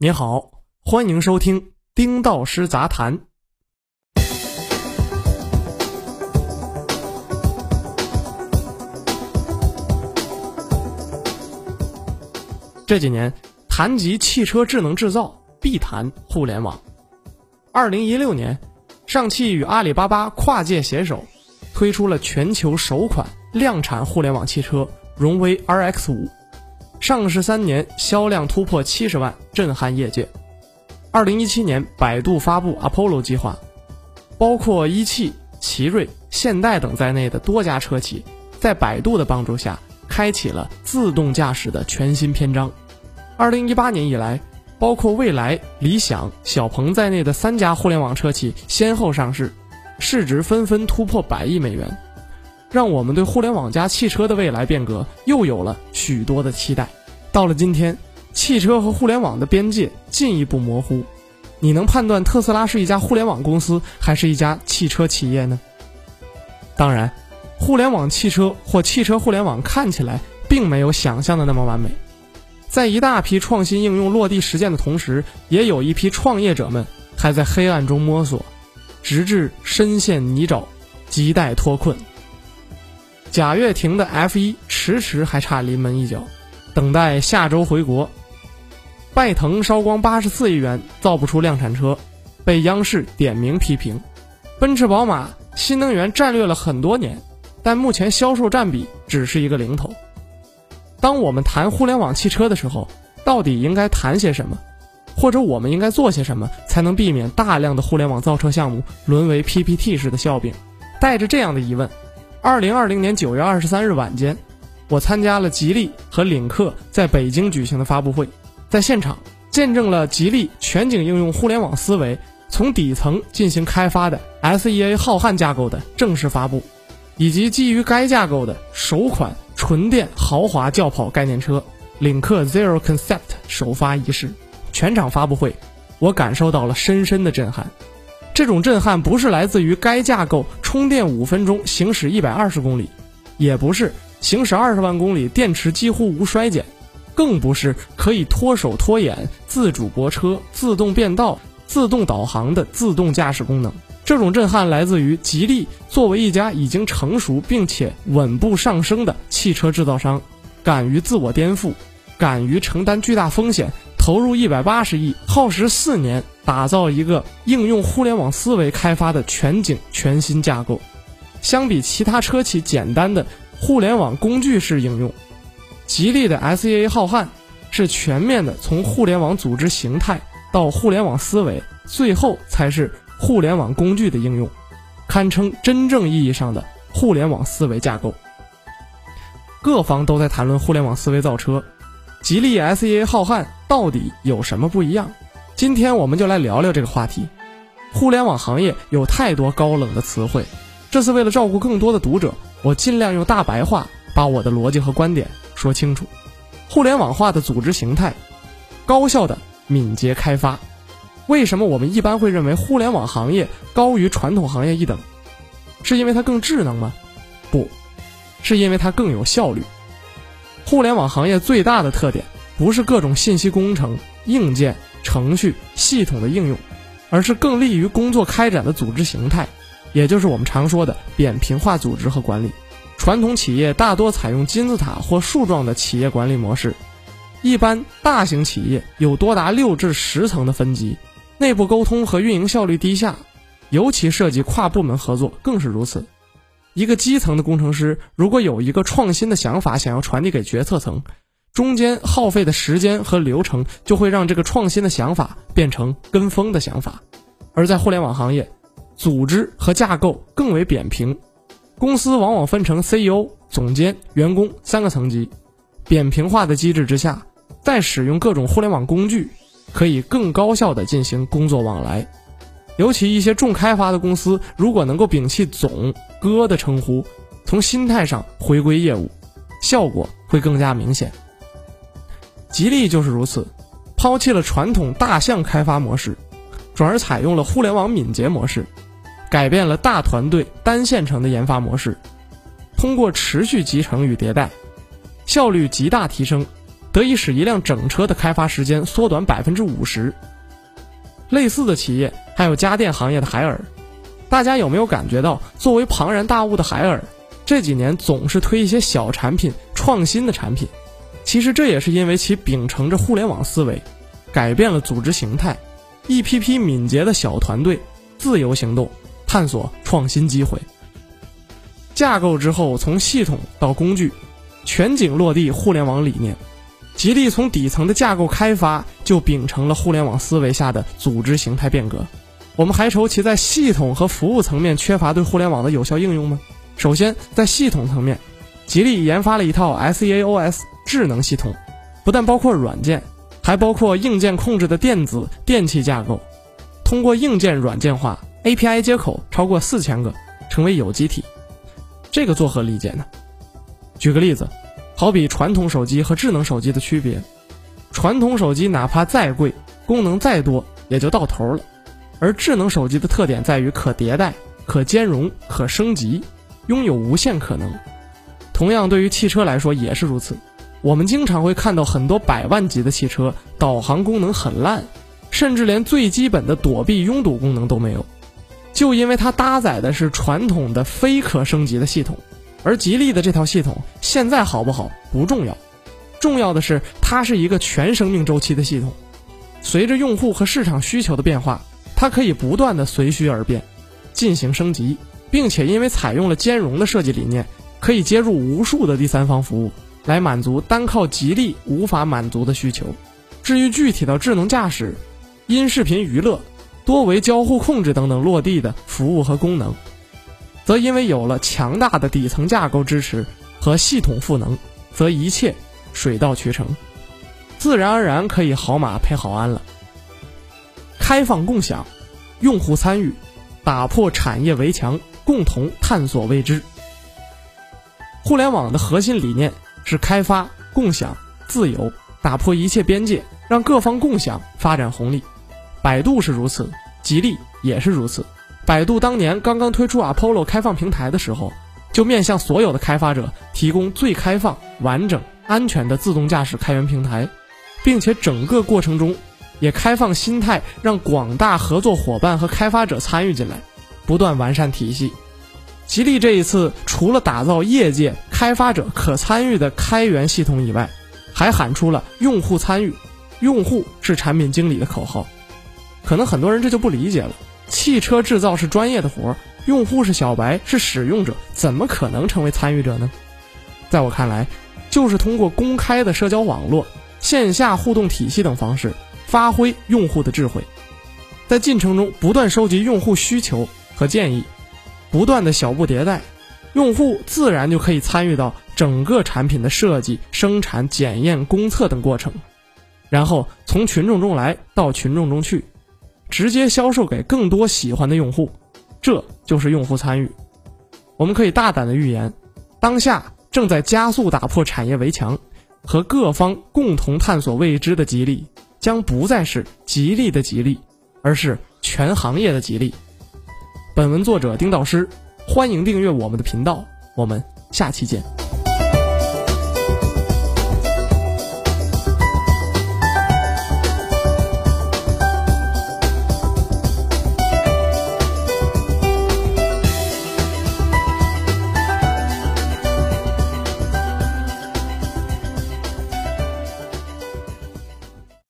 您好，欢迎收听丁道师杂谈。这几年谈及汽车智能制造，必谈互联网。二零一六年，上汽与阿里巴巴跨界携手，推出了全球首款量产互联网汽车荣威 RX 五，上市三年销量突破七十万，震撼业界。二零一七年，百度发布 Apollo 计划，包括一汽、奇瑞、现代等在内的多家车企，在百度的帮助下。开启了自动驾驶的全新篇章。二零一八年以来，包括蔚来、理想、小鹏在内的三家互联网车企先后上市，市值纷纷突破百亿美元，让我们对互联网加汽车的未来变革又有了许多的期待。到了今天，汽车和互联网的边界进一步模糊，你能判断特斯拉是一家互联网公司还是一家汽车企业呢？当然。互联网汽车或汽车互联网看起来并没有想象的那么完美，在一大批创新应用落地实践的同时，也有一批创业者们还在黑暗中摸索，直至深陷泥沼，亟待脱困。贾跃亭的 F 一迟迟还差临门一脚，等待下周回国。拜腾烧光八十四亿元造不出量产车，被央视点名批评。奔驰宝马新能源战略了很多年。但目前销售占比只是一个零头。当我们谈互联网汽车的时候，到底应该谈些什么，或者我们应该做些什么，才能避免大量的互联网造车项目沦为 PPT 式的笑柄？带着这样的疑问，二零二零年九月二十三日晚间，我参加了吉利和领克在北京举行的发布会，在现场见证了吉利全景应用互联网思维从底层进行开发的 SEA 浩瀚架构的正式发布。以及基于该架构的首款纯电豪华轿跑概念车领克 Zero Concept 首发仪式，全场发布会，我感受到了深深的震撼。这种震撼不是来自于该架构充电五分钟行驶一百二十公里，也不是行驶二十万公里电池几乎无衰减，更不是可以脱手脱眼、自主泊车、自动变道、自动导航的自动驾驶功能。这种震撼来自于吉利作为一家已经成熟并且稳步上升的汽车制造商，敢于自我颠覆，敢于承担巨大风险，投入一百八十亿，耗时四年，打造一个应用互联网思维开发的全景全新架构。相比其他车企简单的互联网工具式应用，吉利的 SEA 浩瀚是全面的，从互联网组织形态到互联网思维，最后才是。互联网工具的应用，堪称真正意义上的互联网思维架构。各方都在谈论互联网思维造车，吉利 SEA 浩瀚到底有什么不一样？今天我们就来聊聊这个话题。互联网行业有太多高冷的词汇，这次为了照顾更多的读者，我尽量用大白话把我的逻辑和观点说清楚。互联网化的组织形态，高效的敏捷开发。为什么我们一般会认为互联网行业高于传统行业一等？是因为它更智能吗？不，是因为它更有效率。互联网行业最大的特点不是各种信息工程、硬件、程序、系统的应用，而是更利于工作开展的组织形态，也就是我们常说的扁平化组织和管理。传统企业大多采用金字塔或树状的企业管理模式，一般大型企业有多达六至十层的分级。内部沟通和运营效率低下，尤其涉及跨部门合作更是如此。一个基层的工程师如果有一个创新的想法想要传递给决策层，中间耗费的时间和流程就会让这个创新的想法变成跟风的想法。而在互联网行业，组织和架构更为扁平，公司往往分成 CEO、总监、员工三个层级。扁平化的机制之下，再使用各种互联网工具。可以更高效地进行工作往来，尤其一些重开发的公司，如果能够摒弃“总哥”的称呼，从心态上回归业务，效果会更加明显。吉利就是如此，抛弃了传统大象开发模式，转而采用了互联网敏捷模式，改变了大团队单线程的研发模式，通过持续集成与迭代，效率极大提升。得以使一辆整车的开发时间缩短百分之五十。类似的企业还有家电行业的海尔，大家有没有感觉到，作为庞然大物的海尔，这几年总是推一些小产品、创新的产品？其实这也是因为其秉承着互联网思维，改变了组织形态，一批批敏捷的小团队自由行动，探索创新机会。架构之后，从系统到工具，全景落地互联网理念。吉利从底层的架构开发就秉承了互联网思维下的组织形态变革。我们还愁其在系统和服务层面缺乏对互联网的有效应用吗？首先，在系统层面，吉利研发了一套 SEAOS 智能系统，不但包括软件，还包括硬件控制的电子电器架构，通过硬件软件化，API 接口超过四千个，成为有机体。这个作何理解呢？举个例子。好比传统手机和智能手机的区别，传统手机哪怕再贵，功能再多也就到头了，而智能手机的特点在于可迭代、可兼容、可升级，拥有无限可能。同样，对于汽车来说也是如此。我们经常会看到很多百万级的汽车，导航功能很烂，甚至连最基本的躲避拥堵功能都没有，就因为它搭载的是传统的非可升级的系统。而吉利的这套系统现在好不好不重要，重要的是它是一个全生命周期的系统，随着用户和市场需求的变化，它可以不断的随需而变，进行升级，并且因为采用了兼容的设计理念，可以接入无数的第三方服务，来满足单靠吉利无法满足的需求。至于具体到智能驾驶、音视频娱乐、多维交互控制等等落地的服务和功能。则因为有了强大的底层架构支持和系统赋能，则一切水到渠成，自然而然可以好马配好鞍了。开放共享，用户参与，打破产业围墙，共同探索未知。互联网的核心理念是开发、共享、自由，打破一切边界，让各方共享发展红利。百度是如此，吉利也是如此。百度当年刚刚推出 Apollo 开放平台的时候，就面向所有的开发者提供最开放、完整、安全的自动驾驶开源平台，并且整个过程中也开放心态，让广大合作伙伴和开发者参与进来，不断完善体系。吉利这一次除了打造业界开发者可参与的开源系统以外，还喊出了“用户参与，用户是产品经理”的口号。可能很多人这就不理解了。汽车制造是专业的活儿，用户是小白，是使用者，怎么可能成为参与者呢？在我看来，就是通过公开的社交网络、线下互动体系等方式，发挥用户的智慧，在进程中不断收集用户需求和建议，不断的小步迭代，用户自然就可以参与到整个产品的设计、生产、检验、公测等过程，然后从群众中来到群众中去。直接销售给更多喜欢的用户，这就是用户参与。我们可以大胆的预言，当下正在加速打破产业围墙，和各方共同探索未知的吉利，将不再是吉利的吉利，而是全行业的吉利。本文作者丁道师，欢迎订阅我们的频道，我们下期见。